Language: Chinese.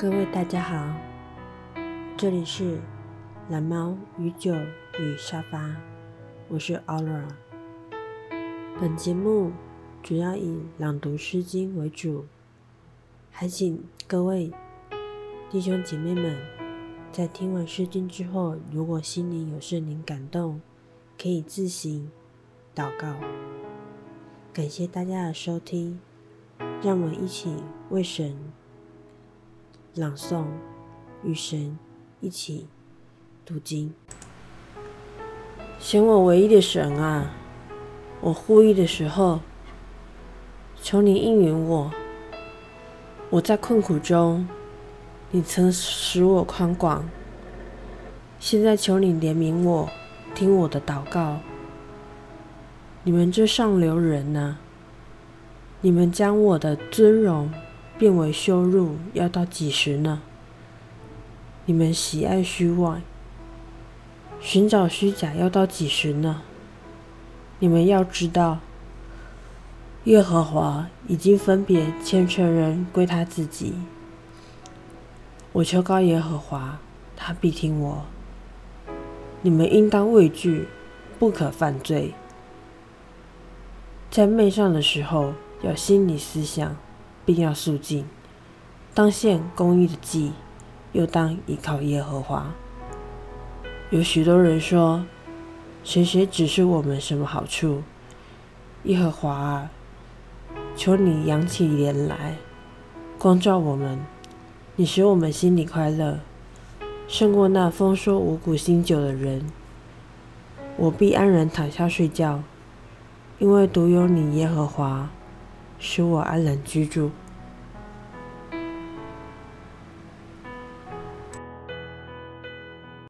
各位大家好，这里是蓝猫与酒与沙发，我是 Aura。本节目主要以朗读《诗经》为主，还请各位弟兄姐妹们在听完《诗经》之后，如果心里有圣灵感动，可以自行祷告。感谢大家的收听，让我们一起为神。朗诵，与神一起读经。选我唯一的神啊！我呼吁的时候，求你应允我。我在困苦中，你曾使我宽广。现在求你怜悯我，听我的祷告。你们这上流人呐，你们将我的尊荣。变为羞辱，要到几时呢？你们喜爱虚妄，寻找虚假，要到几时呢？你们要知道，耶和华已经分别千全人归他自己。我求告耶和华，他必听我。你们应当畏惧，不可犯罪。在媚上的时候，要心理思想。并要肃静，当献公义的祭，又当依靠耶和华。有许多人说：“谁谁指示我们什么好处？”耶和华啊，求你扬起脸来，光照我们。你使我们心里快乐，胜过那丰收五谷新酒的人。我必安然躺下睡觉，因为独有你耶和华。使我安然居住。